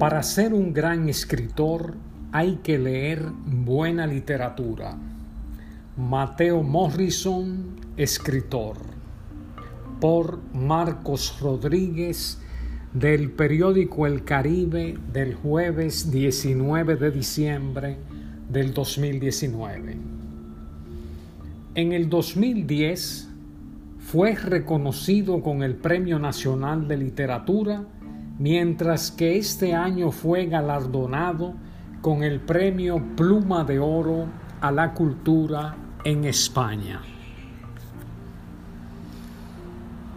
Para ser un gran escritor hay que leer buena literatura. Mateo Morrison, escritor. Por Marcos Rodríguez del periódico El Caribe del jueves 19 de diciembre del 2019. En el 2010 fue reconocido con el Premio Nacional de Literatura, mientras que este año fue galardonado con el Premio Pluma de Oro a la Cultura en España.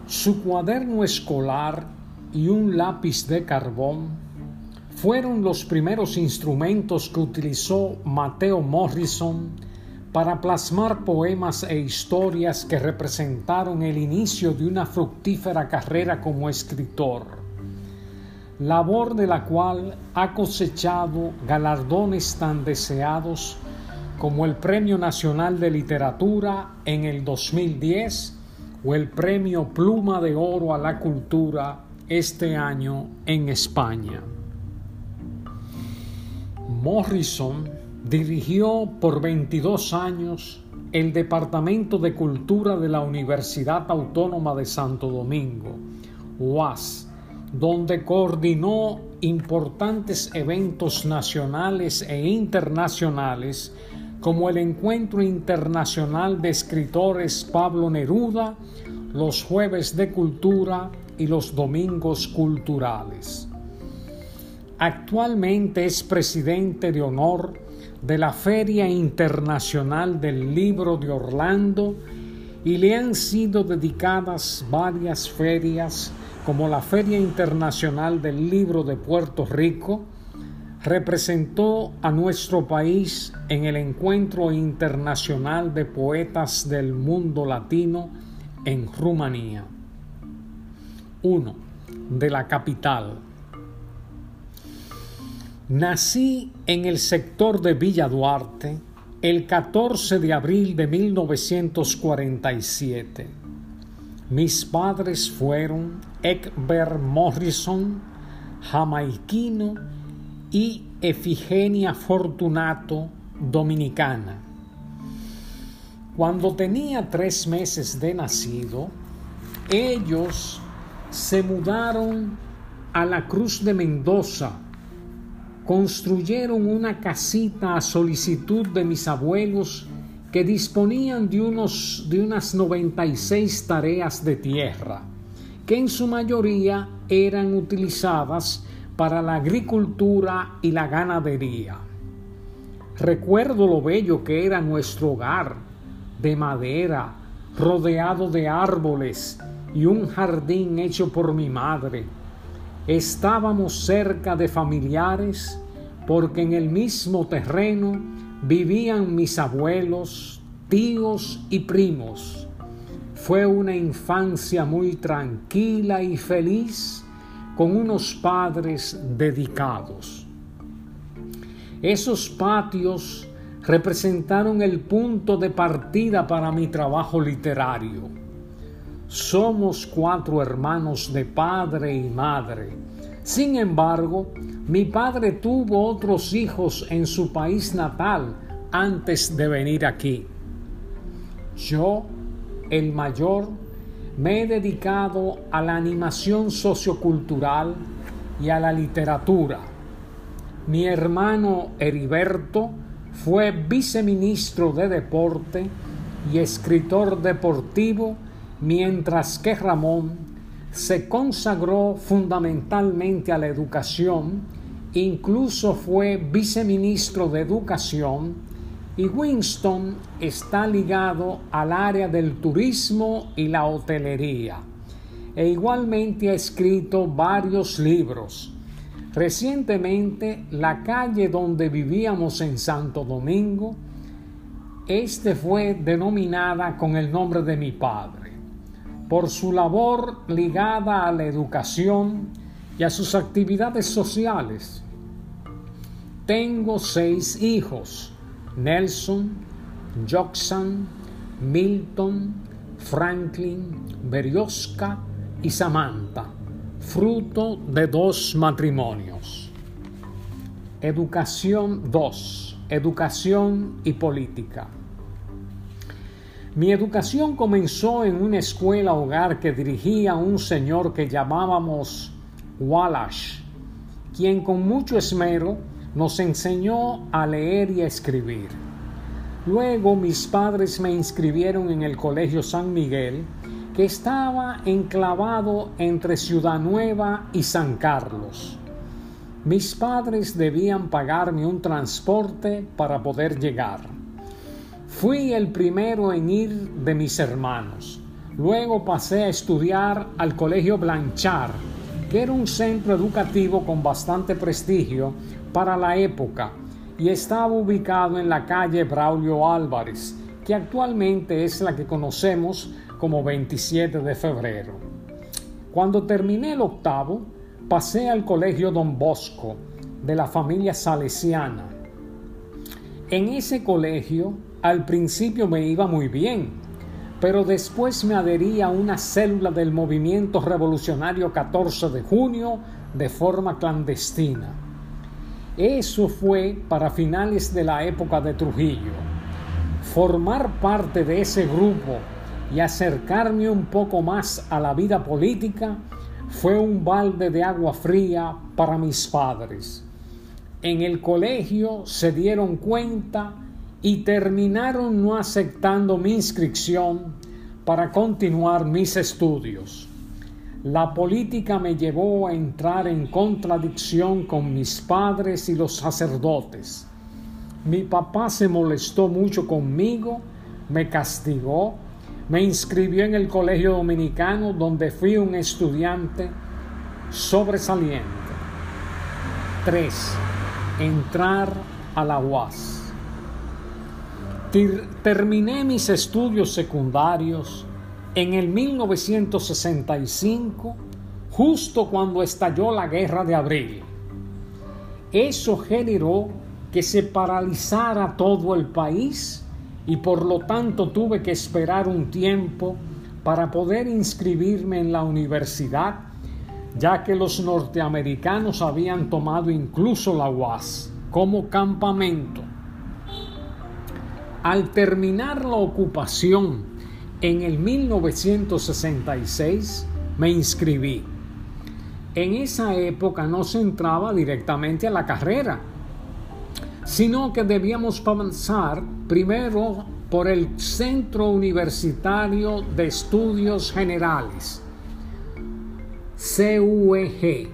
Su cuaderno escolar y un lápiz de carbón fueron los primeros instrumentos que utilizó Mateo Morrison para plasmar poemas e historias que representaron el inicio de una fructífera carrera como escritor, labor de la cual ha cosechado galardones tan deseados como el Premio Nacional de Literatura en el 2010 o el Premio Pluma de Oro a la Cultura este año en España. Morrison Dirigió por 22 años el Departamento de Cultura de la Universidad Autónoma de Santo Domingo, UAS, donde coordinó importantes eventos nacionales e internacionales como el Encuentro Internacional de Escritores Pablo Neruda, los Jueves de Cultura y los Domingos Culturales. Actualmente es presidente de honor de la Feria Internacional del Libro de Orlando y le han sido dedicadas varias ferias como la Feria Internacional del Libro de Puerto Rico, representó a nuestro país en el Encuentro Internacional de Poetas del Mundo Latino en Rumanía. 1. De la capital. Nací en el sector de Villa Duarte el 14 de abril de 1947. Mis padres fueron Egbert Morrison, jamaiquino, y Efigenia Fortunato, dominicana. Cuando tenía tres meses de nacido, ellos se mudaron a la Cruz de Mendoza, construyeron una casita a solicitud de mis abuelos que disponían de, unos, de unas 96 tareas de tierra, que en su mayoría eran utilizadas para la agricultura y la ganadería. Recuerdo lo bello que era nuestro hogar, de madera, rodeado de árboles y un jardín hecho por mi madre Estábamos cerca de familiares porque en el mismo terreno vivían mis abuelos, tíos y primos. Fue una infancia muy tranquila y feliz con unos padres dedicados. Esos patios representaron el punto de partida para mi trabajo literario somos cuatro hermanos de padre y madre. Sin embargo, mi padre tuvo otros hijos en su país natal antes de venir aquí. Yo, el mayor, me he dedicado a la animación sociocultural y a la literatura. Mi hermano Heriberto fue viceministro de deporte y escritor deportivo mientras que Ramón se consagró fundamentalmente a la educación, incluso fue viceministro de Educación, y Winston está ligado al área del turismo y la hotelería, e igualmente ha escrito varios libros. Recientemente, la calle donde vivíamos en Santo Domingo, este fue denominada con el nombre de mi padre por su labor ligada a la educación y a sus actividades sociales. Tengo seis hijos, Nelson, Joxan, Milton, Franklin, Berioska y Samantha, fruto de dos matrimonios. Educación 2. Educación y política. Mi educación comenzó en una escuela hogar que dirigía un señor que llamábamos Wallace, quien con mucho esmero nos enseñó a leer y a escribir. Luego mis padres me inscribieron en el Colegio San Miguel, que estaba enclavado entre Ciudad Nueva y San Carlos. Mis padres debían pagarme un transporte para poder llegar. Fui el primero en ir de mis hermanos. Luego pasé a estudiar al Colegio Blanchard, que era un centro educativo con bastante prestigio para la época y estaba ubicado en la calle Braulio Álvarez, que actualmente es la que conocemos como 27 de febrero. Cuando terminé el octavo, pasé al Colegio Don Bosco de la familia salesiana. En ese colegio al principio me iba muy bien, pero después me adherí a una célula del movimiento revolucionario 14 de junio de forma clandestina. Eso fue para finales de la época de Trujillo. Formar parte de ese grupo y acercarme un poco más a la vida política fue un balde de agua fría para mis padres. En el colegio se dieron cuenta y terminaron no aceptando mi inscripción para continuar mis estudios. La política me llevó a entrar en contradicción con mis padres y los sacerdotes. Mi papá se molestó mucho conmigo, me castigó, me inscribió en el colegio dominicano donde fui un estudiante sobresaliente. 3. Entrar a la UAS terminé mis estudios secundarios en el 1965, justo cuando estalló la guerra de abril. Eso generó que se paralizara todo el país y por lo tanto tuve que esperar un tiempo para poder inscribirme en la universidad, ya que los norteamericanos habían tomado incluso la UAS como campamento. Al terminar la ocupación en el 1966, me inscribí. En esa época no se entraba directamente a la carrera, sino que debíamos pasar primero por el Centro Universitario de Estudios Generales, CUEG,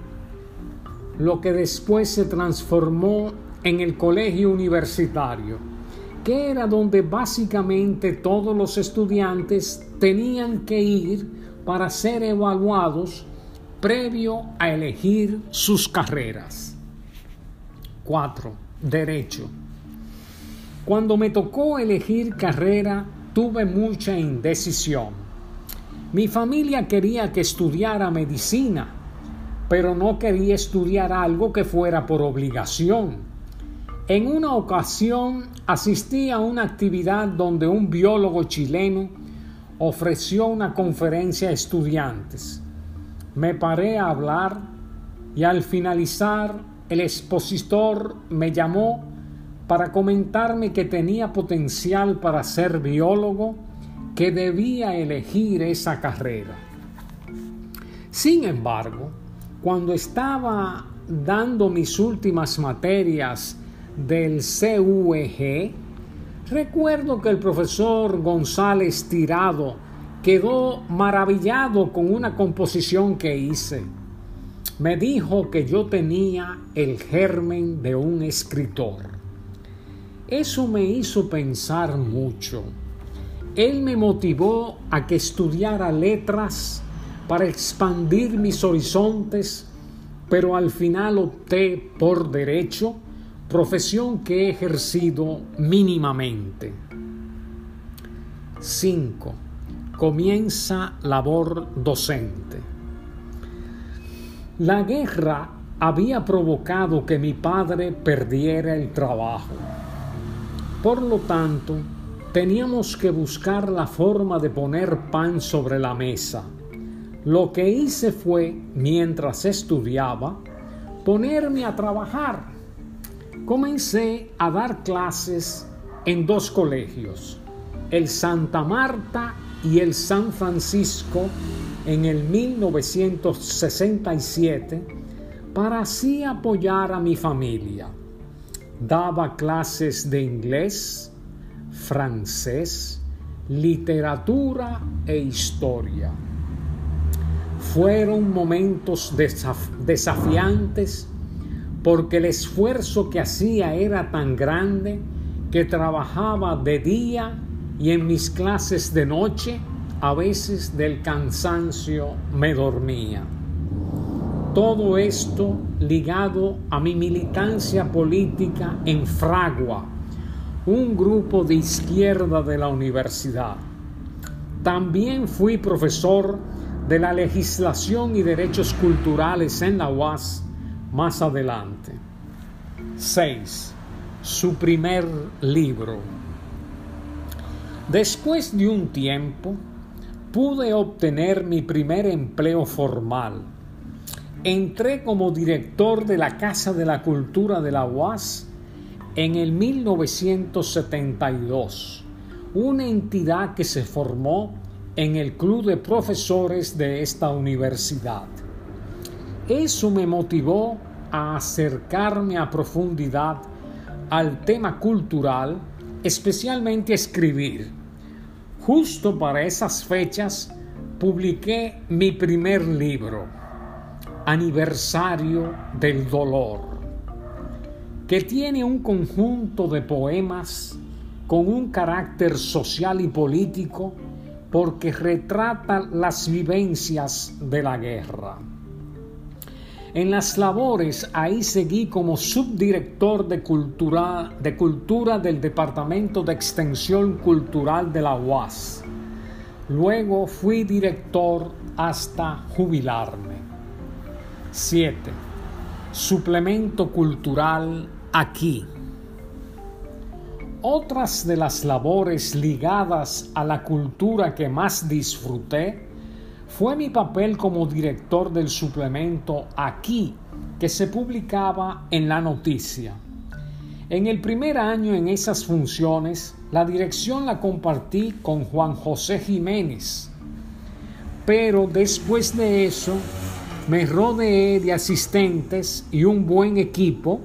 lo que después se transformó en el Colegio Universitario que era donde básicamente todos los estudiantes tenían que ir para ser evaluados previo a elegir sus carreras. 4. Derecho. Cuando me tocó elegir carrera, tuve mucha indecisión. Mi familia quería que estudiara medicina, pero no quería estudiar algo que fuera por obligación en una ocasión asistí a una actividad donde un biólogo chileno ofreció una conferencia a estudiantes. Me paré a hablar y al finalizar el expositor me llamó para comentarme que tenía potencial para ser biólogo, que debía elegir esa carrera. Sin embargo, cuando estaba dando mis últimas materias del CUEG, recuerdo que el profesor González Tirado quedó maravillado con una composición que hice. Me dijo que yo tenía el germen de un escritor. Eso me hizo pensar mucho. Él me motivó a que estudiara letras para expandir mis horizontes, pero al final opté por derecho profesión que he ejercido mínimamente. 5. Comienza labor docente. La guerra había provocado que mi padre perdiera el trabajo. Por lo tanto, teníamos que buscar la forma de poner pan sobre la mesa. Lo que hice fue, mientras estudiaba, ponerme a trabajar comencé a dar clases en dos colegios, el Santa Marta y el San Francisco, en el 1967, para así apoyar a mi familia. Daba clases de inglés, francés, literatura e historia. Fueron momentos desafiantes porque el esfuerzo que hacía era tan grande que trabajaba de día y en mis clases de noche a veces del cansancio me dormía. Todo esto ligado a mi militancia política en Fragua, un grupo de izquierda de la universidad. También fui profesor de la legislación y derechos culturales en la UAS más adelante. 6. Su primer libro. Después de un tiempo, pude obtener mi primer empleo formal. Entré como director de la Casa de la Cultura de la UAS en el 1972, una entidad que se formó en el club de profesores de esta universidad. Eso me motivó a acercarme a profundidad al tema cultural, especialmente escribir. Justo para esas fechas publiqué mi primer libro, Aniversario del Dolor, que tiene un conjunto de poemas con un carácter social y político porque retrata las vivencias de la guerra. En las labores ahí seguí como subdirector de cultura, de cultura del Departamento de Extensión Cultural de la UAS. Luego fui director hasta jubilarme. 7. Suplemento cultural aquí. Otras de las labores ligadas a la cultura que más disfruté fue mi papel como director del suplemento Aquí, que se publicaba en La Noticia. En el primer año en esas funciones, la dirección la compartí con Juan José Jiménez, pero después de eso me rodeé de asistentes y un buen equipo.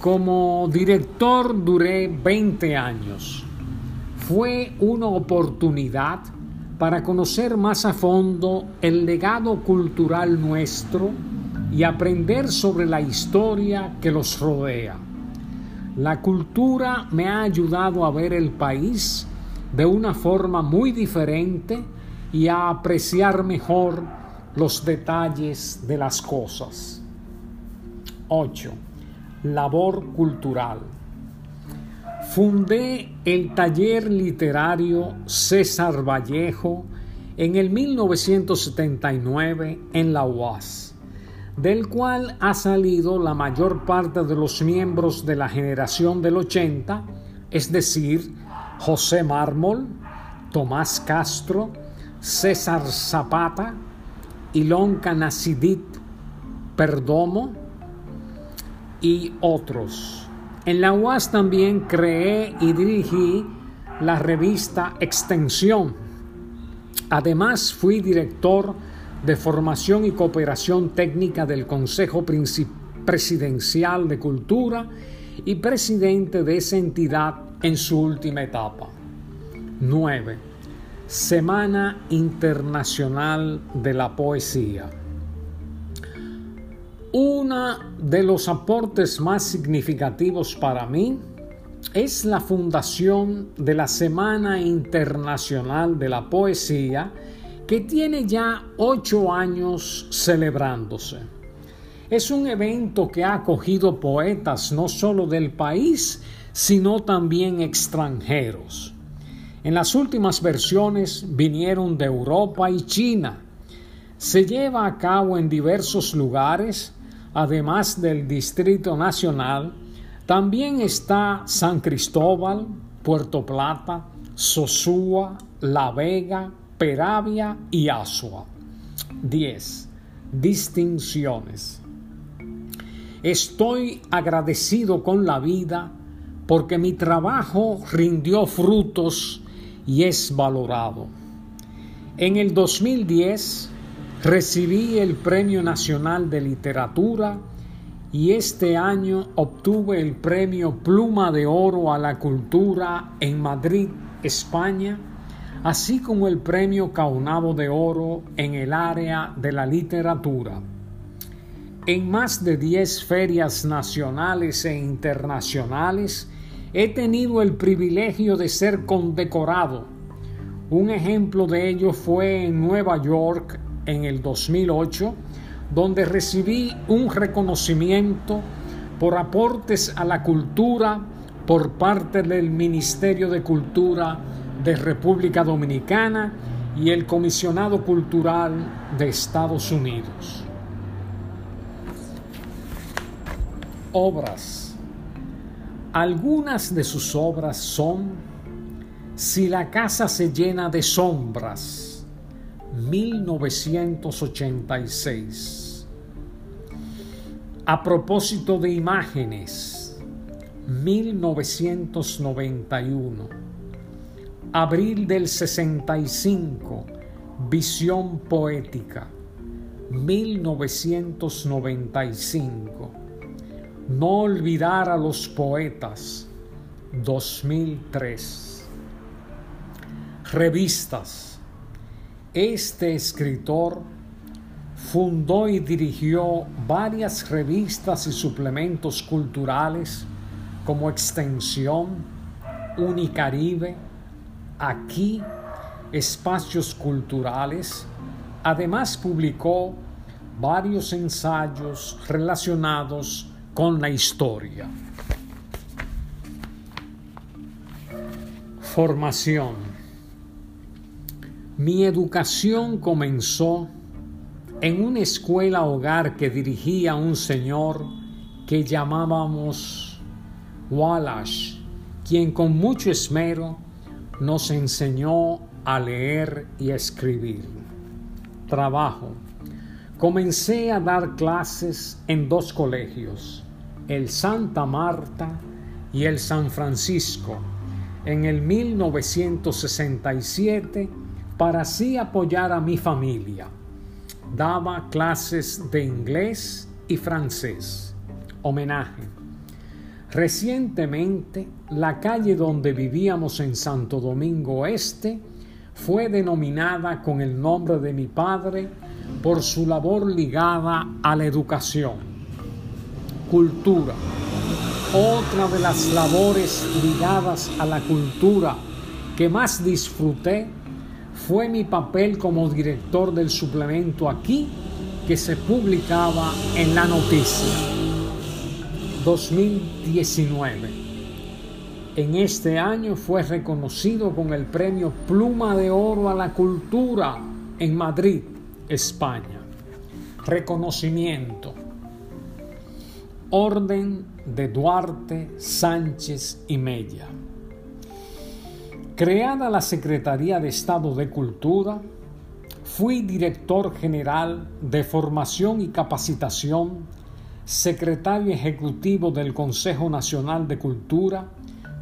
Como director duré 20 años. Fue una oportunidad para conocer más a fondo el legado cultural nuestro y aprender sobre la historia que los rodea. La cultura me ha ayudado a ver el país de una forma muy diferente y a apreciar mejor los detalles de las cosas. 8. Labor cultural. Fundé el taller literario César Vallejo en el 1979 en la UAS, del cual ha salido la mayor parte de los miembros de la generación del 80, es decir, José Mármol, Tomás Castro, César Zapata, Ilonka Nacidit Perdomo y otros. En la UAS también creé y dirigí la revista Extensión. Además, fui director de formación y cooperación técnica del Consejo Presidencial de Cultura y presidente de esa entidad en su última etapa. 9. Semana Internacional de la Poesía. Uno de los aportes más significativos para mí es la fundación de la Semana Internacional de la Poesía que tiene ya ocho años celebrándose. Es un evento que ha acogido poetas no solo del país, sino también extranjeros. En las últimas versiones vinieron de Europa y China. Se lleva a cabo en diversos lugares, además del Distrito Nacional, también está San Cristóbal, Puerto Plata, Sosúa, La Vega, Peravia y Asua. 10. Distinciones. Estoy agradecido con la vida porque mi trabajo rindió frutos y es valorado. En el 2010 recibí el Premio Nacional de Literatura y este año obtuve el Premio Pluma de Oro a la Cultura en Madrid, España, así como el Premio Caunabo de Oro en el área de la literatura. En más de 10 ferias nacionales e internacionales he tenido el privilegio de ser condecorado. Un ejemplo de ello fue en Nueva York en el 2008, donde recibí un reconocimiento por aportes a la cultura por parte del Ministerio de Cultura de República Dominicana y el Comisionado Cultural de Estados Unidos. Obras. Algunas de sus obras son Si la casa se llena de sombras, 1986. A propósito de imágenes, 1991. Abril del 65, Visión Poética, 1995. No olvidar a los poetas, 2003. Revistas. Este escritor fundó y dirigió varias revistas y suplementos culturales como Extensión, Unicaribe, Aquí, Espacios Culturales. Además publicó varios ensayos relacionados con la historia. Formación. Mi educación comenzó en una escuela hogar que dirigía un señor que llamábamos Wallace, quien con mucho esmero nos enseñó a leer y a escribir. Trabajo. Comencé a dar clases en dos colegios, el Santa Marta y el San Francisco, en el 1967 para así apoyar a mi familia. Daba clases de inglés y francés. Homenaje. Recientemente, la calle donde vivíamos en Santo Domingo Este fue denominada con el nombre de mi padre por su labor ligada a la educación. Cultura. Otra de las labores ligadas a la cultura que más disfruté fue mi papel como director del suplemento aquí que se publicaba en la noticia 2019. En este año fue reconocido con el premio Pluma de Oro a la Cultura en Madrid, España. Reconocimiento. Orden de Duarte, Sánchez y Mella. Creada la Secretaría de Estado de Cultura, fui director general de formación y capacitación, secretario ejecutivo del Consejo Nacional de Cultura,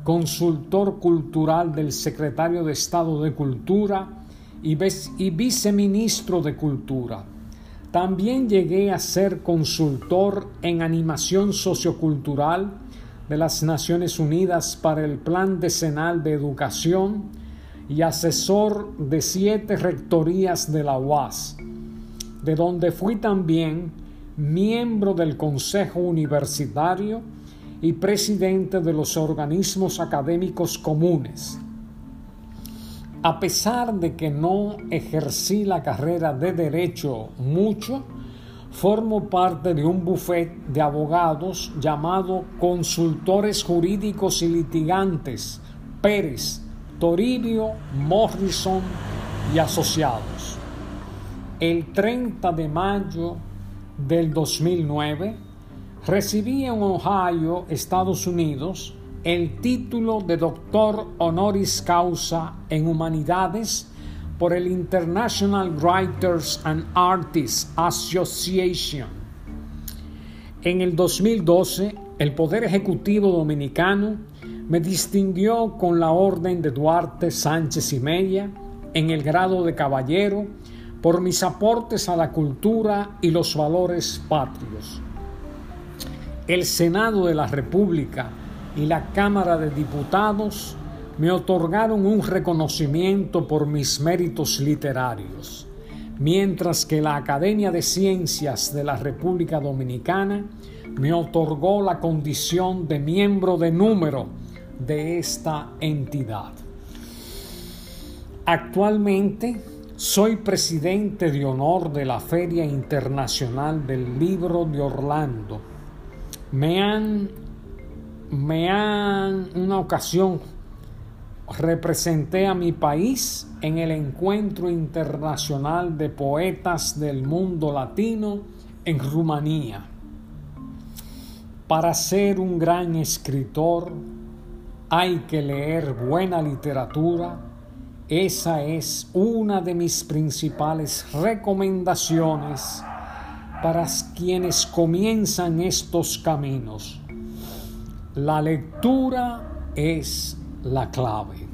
consultor cultural del secretario de Estado de Cultura y, viceministro de Cultura. También llegué a ser consultor en animación sociocultural de las Naciones Unidas para el Plan Decenal de Educación y asesor de siete rectorías de la UAS, de donde fui también miembro del Consejo Universitario y presidente de los organismos académicos comunes. A pesar de que no ejercí la carrera de derecho mucho, formo parte de un buffet de abogados llamado Consultores Jurídicos y Litigantes Pérez, Toribio, Morrison y Asociados. El 30 de mayo del 2009 recibí en Ohio, Estados Unidos, el título de doctor honoris causa en humanidades por el International Writers and Artists Association. En el 2012, el Poder Ejecutivo Dominicano me distinguió con la Orden de Duarte Sánchez y Media en el grado de caballero por mis aportes a la cultura y los valores patrios. El Senado de la República y la Cámara de Diputados me otorgaron un reconocimiento por mis méritos literarios, mientras que la Academia de Ciencias de la República Dominicana me otorgó la condición de miembro de número de esta entidad. Actualmente soy presidente de honor de la Feria Internacional del Libro de Orlando. Me han, me han, una ocasión representé a mi país en el Encuentro Internacional de Poetas del Mundo Latino en Rumanía. Para ser un gran escritor hay que leer buena literatura. Esa es una de mis principales recomendaciones para quienes comienzan estos caminos. La lectura es la clave.